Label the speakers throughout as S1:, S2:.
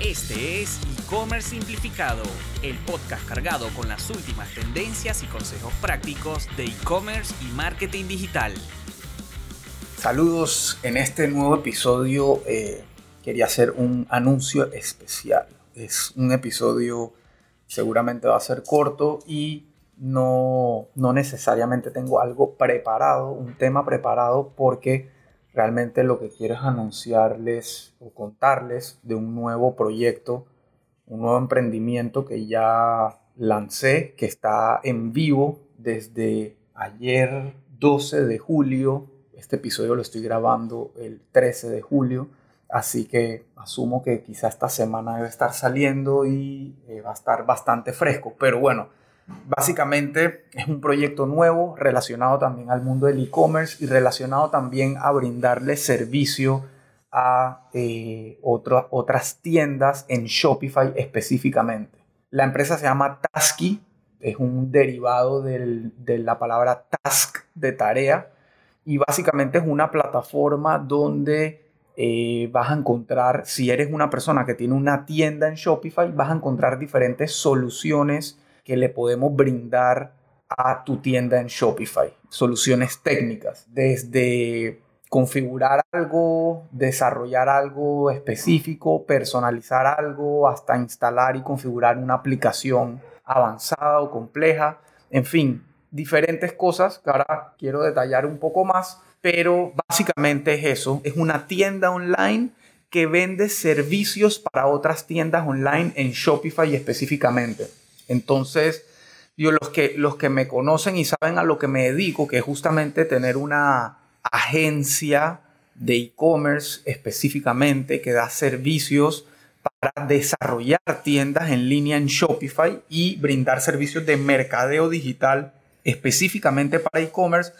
S1: Este es E-Commerce Simplificado, el podcast cargado con las últimas tendencias y consejos prácticos de e-commerce y marketing digital.
S2: Saludos, en este nuevo episodio eh, quería hacer un anuncio especial. Es un episodio seguramente va a ser corto y no, no necesariamente tengo algo preparado, un tema preparado porque realmente lo que quiero es anunciarles o contarles de un nuevo proyecto, un nuevo emprendimiento que ya lancé, que está en vivo desde ayer 12 de julio. Este episodio lo estoy grabando el 13 de julio, así que asumo que quizá esta semana debe estar saliendo y eh, va a estar bastante fresco. Pero bueno, Básicamente es un proyecto nuevo relacionado también al mundo del e-commerce y relacionado también a brindarle servicio a eh, otras tiendas en Shopify específicamente. La empresa se llama Tasky, es un derivado de la palabra task de tarea y básicamente es una plataforma donde eh, vas a encontrar, si eres una persona que tiene una tienda en Shopify, vas a encontrar diferentes soluciones que le podemos brindar a tu tienda en Shopify. Soluciones técnicas, desde configurar algo, desarrollar algo específico, personalizar algo, hasta instalar y configurar una aplicación avanzada o compleja. En fin, diferentes cosas que ahora quiero detallar un poco más, pero básicamente es eso. Es una tienda online que vende servicios para otras tiendas online en Shopify específicamente. Entonces, yo los que, los que me conocen y saben a lo que me dedico, que es justamente tener una agencia de e-commerce específicamente que da servicios para desarrollar tiendas en línea en Shopify y brindar servicios de mercadeo digital específicamente para e-commerce.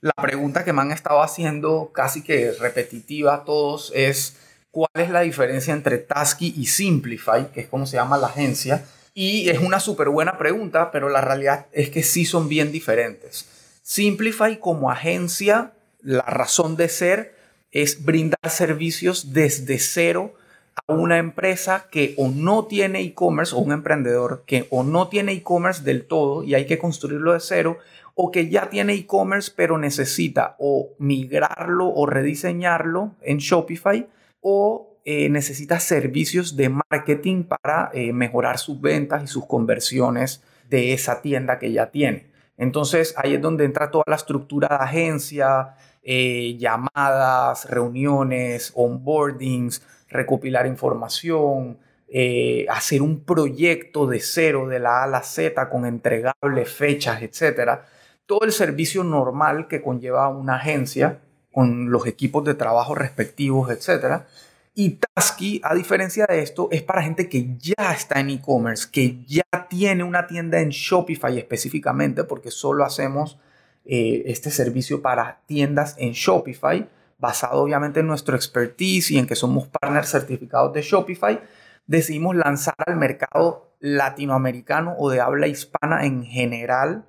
S2: La pregunta que me han estado haciendo casi que repetitiva a todos es cuál es la diferencia entre Tasky y Simplify, que es como se llama la agencia. Y es una súper buena pregunta, pero la realidad es que sí son bien diferentes. Simplify como agencia, la razón de ser es brindar servicios desde cero a una empresa que o no tiene e-commerce o un emprendedor que o no tiene e-commerce del todo y hay que construirlo de cero o que ya tiene e-commerce pero necesita o migrarlo o rediseñarlo en Shopify o eh, necesita servicios de marketing para eh, mejorar sus ventas y sus conversiones de esa tienda que ya tiene. Entonces ahí es donde entra toda la estructura de agencia, eh, llamadas, reuniones, onboardings, recopilar información, hacer un proyecto de cero, de la A a la Z, con entregables, fechas, etc. Todo el servicio normal que conlleva una agencia con los equipos de trabajo respectivos, etcétera y Tasky, a diferencia de esto, es para gente que ya está en e-commerce, que ya tiene una tienda en Shopify específicamente, porque solo hacemos eh, este servicio para tiendas en Shopify, basado obviamente en nuestro expertise y en que somos partners certificados de Shopify. Decidimos lanzar al mercado latinoamericano o de habla hispana en general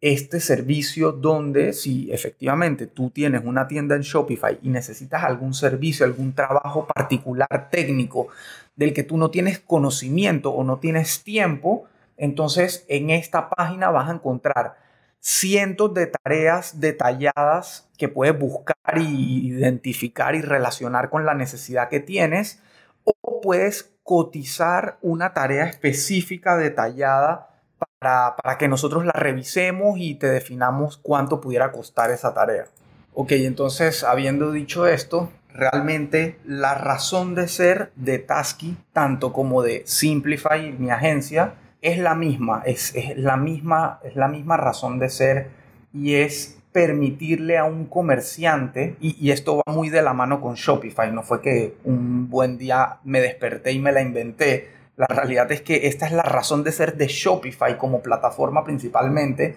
S2: este servicio donde si efectivamente tú tienes una tienda en Shopify y necesitas algún servicio, algún trabajo particular técnico del que tú no tienes conocimiento o no tienes tiempo, entonces en esta página vas a encontrar cientos de tareas detalladas que puedes buscar identificar y relacionar con la necesidad que tienes o puedes cotizar una tarea específica detallada para, que nosotros la revisemos y te definamos cuánto pudiera costar esa tarea. Ok, entonces habiendo dicho esto, realmente la razón de ser de Tasky, tanto como de Simplify, mi agencia, es la misma, es, la misma, es la misma razón de ser y es permitirle a un comerciante, y, y, esto va muy de la mano con Shopify, no fue que un buen día me desperté y me la inventé, la realidad es que esta es la razón de ser de Shopify como plataforma principalmente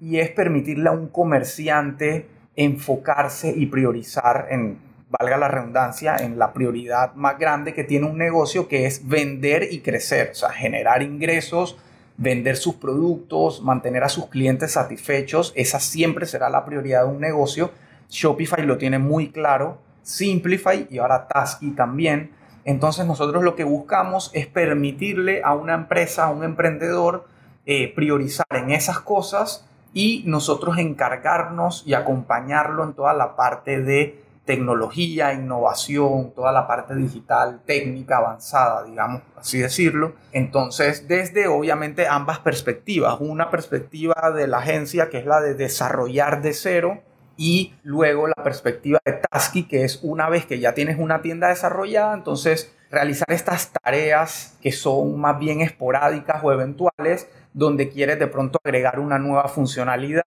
S2: y es permitirle a un comerciante enfocarse y priorizar en, valga la redundancia, en la prioridad más grande que tiene un negocio que es vender y crecer, o sea, generar ingresos, vender sus productos, mantener a sus clientes satisfechos, esa siempre será la prioridad de un negocio. Shopify lo tiene muy claro, Simplify y ahora Tasky también Entonces nosotros lo que buscamos es permitirle a una empresa, a un emprendedor, eh, priorizar en esas cosas y nosotros encargarnos y acompañarlo en toda la parte de tecnología, innovación, toda la parte digital, técnica avanzada, digamos así decirlo. Entonces, desde obviamente ambas perspectivas, una perspectiva de la agencia que es la de desarrollar de cero y luego la perspectiva de Tasky, que es una vez que ya tienes una tienda desarrollada, entonces realizar estas tareas que son más bien esporádicas o eventuales, donde quieres de pronto agregar una nueva funcionalidad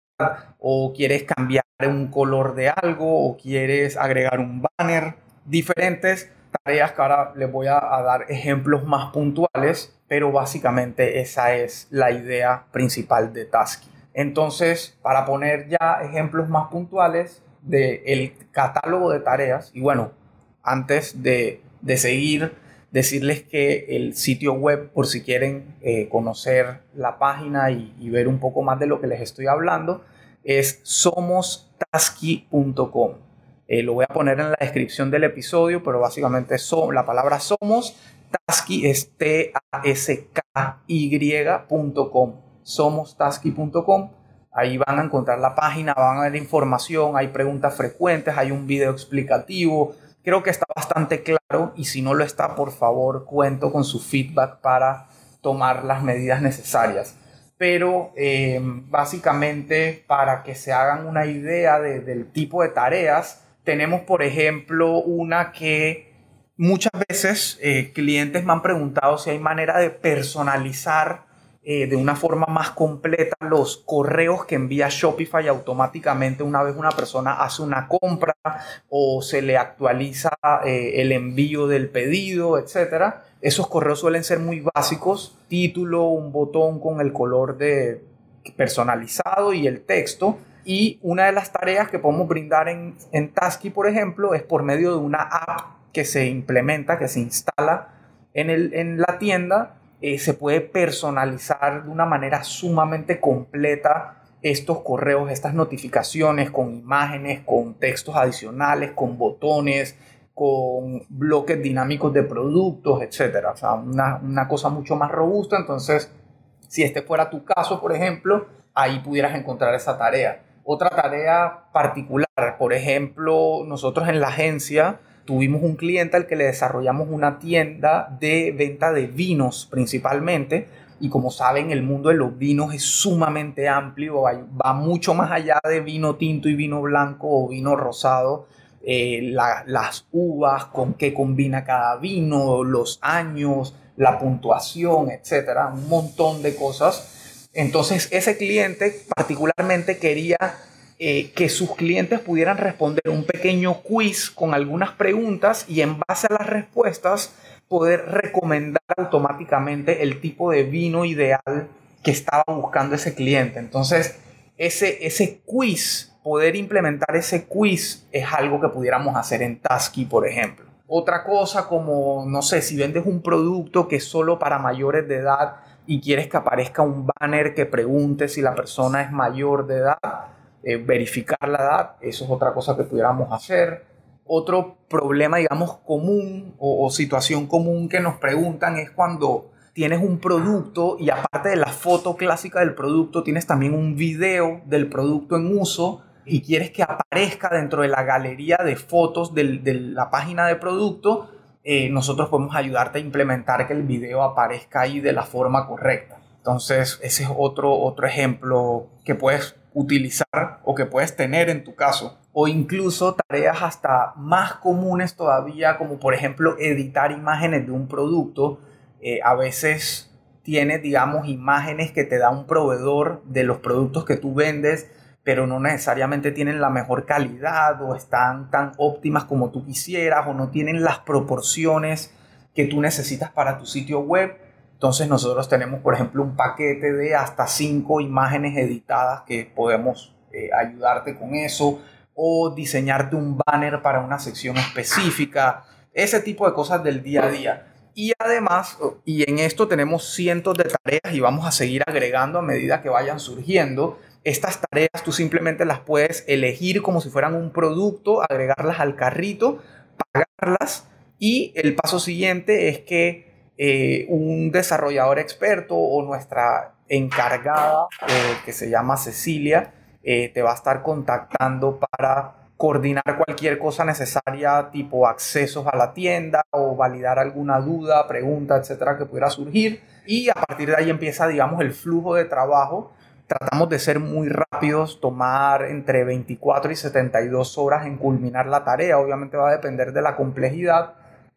S2: o quieres cambiar un color de algo o quieres agregar un banner, diferentes tareas que ahora les voy a, dar ejemplos más puntuales, pero básicamente esa es la idea principal de Tasky. Entonces, para poner ya ejemplos más puntuales del catálogo de tareas, y bueno, antes de, seguir, decirles que el sitio web, por si quieren eh, conocer la página y, ver un poco más de lo que les estoy hablando, es somostasky.com. Eh, lo voy a poner en la descripción del episodio, pero básicamente la palabra somos, Tasky es T-A-S-K-Y.com somostasky.com. Ahí van a encontrar la página, van a ver información, hay preguntas frecuentes, hay un video explicativo. Creo que está bastante claro y si no lo está, por favor, cuento con su feedback para tomar las medidas necesarias. Pero eh, básicamente, para que se hagan una idea del tipo de tareas, tenemos, por ejemplo, una que muchas veces eh, clientes me han preguntado si hay manera de personalizar eh, de una forma más completa los correos que envía Shopify automáticamente una vez una persona hace una compra o se le actualiza eh, el envío del pedido, etc. Esos correos suelen ser muy básicos, título, un botón con el color de personalizado y el texto. Y una de las tareas que podemos brindar en, en Tasky, por ejemplo, es por medio de una app que se implementa, que se instala en, el, en la tienda eh, se puede personalizar de una manera sumamente completa estos correos, estas notificaciones con imágenes, con textos adicionales, con botones, con bloques dinámicos de productos, etc. O sea, una, una cosa mucho más robusta. Entonces, si este fuera tu caso, por ejemplo, ahí pudieras encontrar esa tarea. Otra tarea particular, por ejemplo, nosotros en la agencia tuvimos un cliente al que le desarrollamos una tienda de venta de vinos principalmente. Y como saben, el mundo de los vinos es sumamente amplio, va mucho más allá de vino tinto y vino blanco o vino rosado. Eh, las uvas, con qué combina cada vino, los años, la puntuación, etcétera, un montón de cosas. Entonces, ese cliente particularmente quería eh, que sus clientes pudieran responder un pequeño quiz con algunas preguntas y en base a las respuestas poder recomendar automáticamente el tipo de vino ideal que estaba buscando ese cliente. Entonces, ese, ese quiz, poder implementar ese quiz es algo que pudiéramos hacer en Tasky, por ejemplo. Otra cosa como, no sé, si vendes un producto que es solo para mayores de edad y quieres que aparezca un banner que pregunte si la persona es mayor de edad, eh, verificar la edad, eso es otra cosa que pudiéramos hacer. Otro problema, digamos, común o, situación común que nos preguntan es cuando tienes un producto y aparte de la foto clásica del producto, tienes también un video del producto en uso y quieres que aparezca dentro de la galería de fotos de la página de producto, eh, nosotros podemos ayudarte a implementar que el video aparezca ahí de la forma correcta. Entonces, ese es otro, otro ejemplo que puedes utilizar o que puedes tener en tu caso. O incluso tareas hasta más comunes todavía, como por ejemplo editar imágenes de un producto. Eh, a veces tienes, digamos, imágenes que te da un proveedor de los productos que tú vendes, pero no necesariamente tienen la mejor calidad o están tan óptimas como tú quisieras o no tienen las proporciones que tú necesitas para tu sitio web entonces nosotros tenemos, por ejemplo, un paquete de hasta cinco imágenes editadas que podemos eh, ayudarte con eso o diseñarte un banner para una sección específica, ese tipo de cosas del día a día. Y además, y en esto tenemos cientos de tareas y vamos a seguir agregando a medida que vayan surgiendo. Estas tareas tú simplemente las puedes elegir como si fueran un producto, agregarlas al carrito, pagarlas Y el paso siguiente es que eh, un desarrollador experto o nuestra encargada, eh, que se llama Cecilia, eh, te va a estar contactando para coordinar cualquier cosa necesaria, tipo accesos a la tienda o validar alguna duda, pregunta, etcétera, que pudiera surgir. Y a partir de ahí empieza, digamos, el flujo de trabajo. Tratamos de ser muy rápidos, tomar entre 24 y 72 horas en culminar la tarea. Obviamente va a depender de la complejidad,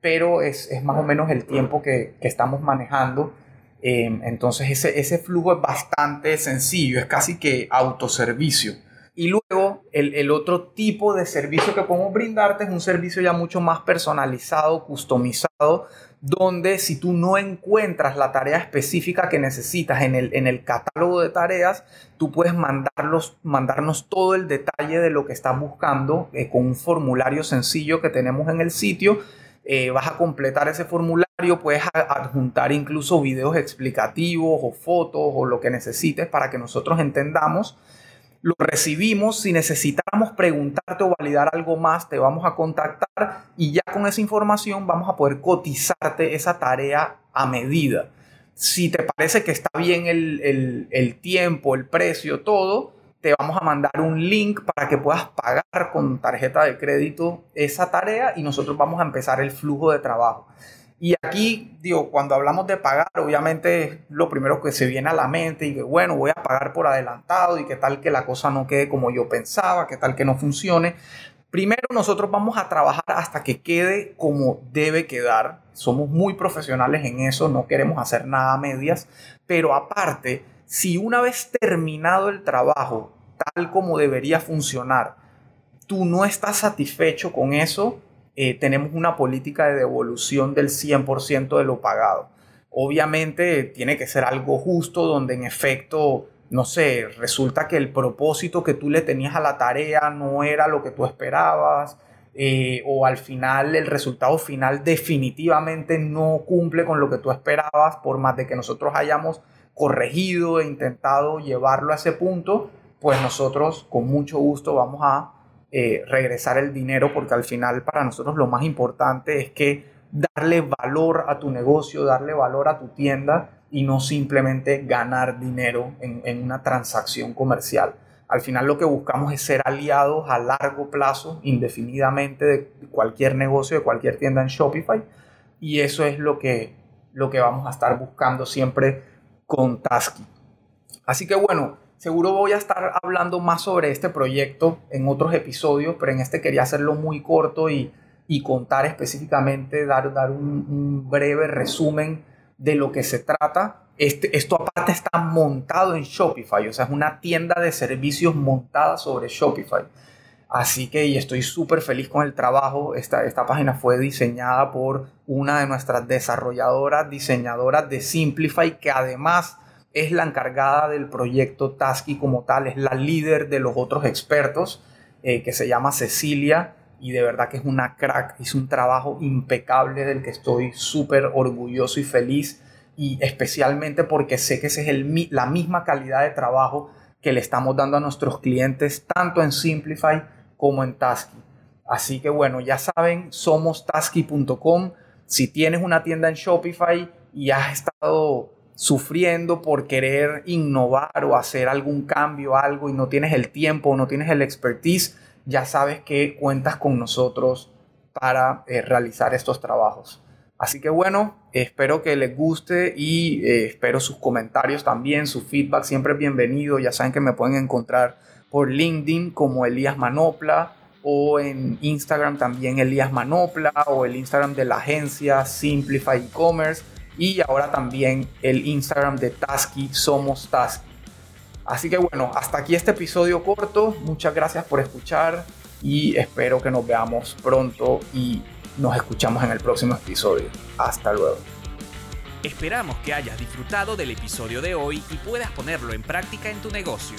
S2: pero es, es más o menos el tiempo que, que estamos manejando. Eh, entonces ese, ese flujo es bastante sencillo, es casi que autoservicio. Y luego el, el, otro tipo de servicio que podemos brindarte es un servicio ya mucho más personalizado, customizado, donde si tú no encuentras la tarea específica que necesitas en el, en el catálogo de tareas, tú puedes mandarlos, mandarnos todo el detalle de lo que estás buscando eh, con un formulario sencillo que tenemos en el sitio. Eh, vas a completar ese formulario, puedes adjuntar incluso videos explicativos o fotos o lo que necesites para que nosotros entendamos lo recibimos. Si necesitamos preguntarte o validar algo más, te vamos a contactar y ya con esa información vamos a poder cotizarte esa tarea a medida. Si te parece que está bien el, el tiempo, el precio, todo, te vamos a mandar un link para que puedas pagar con tarjeta de crédito esa tarea y nosotros vamos a empezar el flujo de trabajo. Y aquí, digo, cuando hablamos de pagar, obviamente lo primero que se viene a la mente y que, bueno, voy a pagar por adelantado y que tal que la cosa no quede como yo pensaba, que tal que no funcione. Primero nosotros vamos a trabajar hasta que quede como debe quedar. Somos muy profesionales en eso, no queremos hacer nada a medias. Pero aparte, si una vez terminado el trabajo, tal como debería funcionar, tú no estás satisfecho con eso, eh, tenemos una política de devolución del 100% de lo pagado. Obviamente tiene que ser algo justo donde en efecto, no sé, resulta que el propósito que tú le tenías a la tarea no era lo que tú esperabas. Eh, o al final el resultado final definitivamente no cumple con lo que tú esperabas, por más de que nosotros hayamos corregido e intentado llevarlo a ese punto, pues nosotros con mucho gusto vamos a eh, regresar el dinero, porque al final para nosotros lo más importante es que darle valor a tu negocio, darle valor a tu tienda y no simplemente ganar dinero en, en una transacción comercial. Al final lo que buscamos es ser aliados a largo plazo, indefinidamente, de cualquier negocio, de cualquier tienda en Shopify. Y eso es lo que, lo que vamos a estar buscando siempre con Tasky. Así que bueno, Seguro voy a estar hablando más sobre este proyecto en otros episodios, pero en este quería hacerlo muy corto y, contar específicamente, dar, un, breve resumen de lo que se trata. Este, esto aparte está montado en Shopify, o sea, es una tienda de servicios montada sobre Shopify. Así que estoy súper feliz con el trabajo. Esta, esta página fue diseñada por una de nuestras desarrolladoras, diseñadoras de Simplify, que además es la encargada del proyecto Tasky como tal, es la líder de los otros expertos, eh, que se llama Cecilia, y de verdad que es una crack, hizo un trabajo impecable del que estoy súper orgulloso y feliz, y especialmente porque sé que esa es el, la misma calidad de trabajo que le estamos dando a nuestros clientes, tanto en Simplify como en Tasky. Así que bueno, ya saben, somos tasky.com. Si tienes una tienda en Shopify y has estado sufriendo por querer innovar o hacer algún cambio, algo y no tienes el tiempo o no tienes el expertise, ya sabes que cuentas con nosotros para eh, realizar estos trabajos. Así que bueno, espero que les guste y eh, espero sus comentarios también, su feedback siempre es bienvenido. Ya saben que me pueden encontrar por LinkedIn como Elías Manopla o en Instagram también Elías Manopla o el Instagram de la agencia Simplify E-Commerce y ahora también el Instagram de Tasky, Somos Tasky. Así que bueno, hasta aquí este episodio corto. Muchas gracias por escuchar y espero que nos veamos pronto y nos escuchamos en el próximo episodio. Hasta luego.
S1: Esperamos que hayas disfrutado del episodio de hoy y puedas ponerlo en práctica en tu negocio.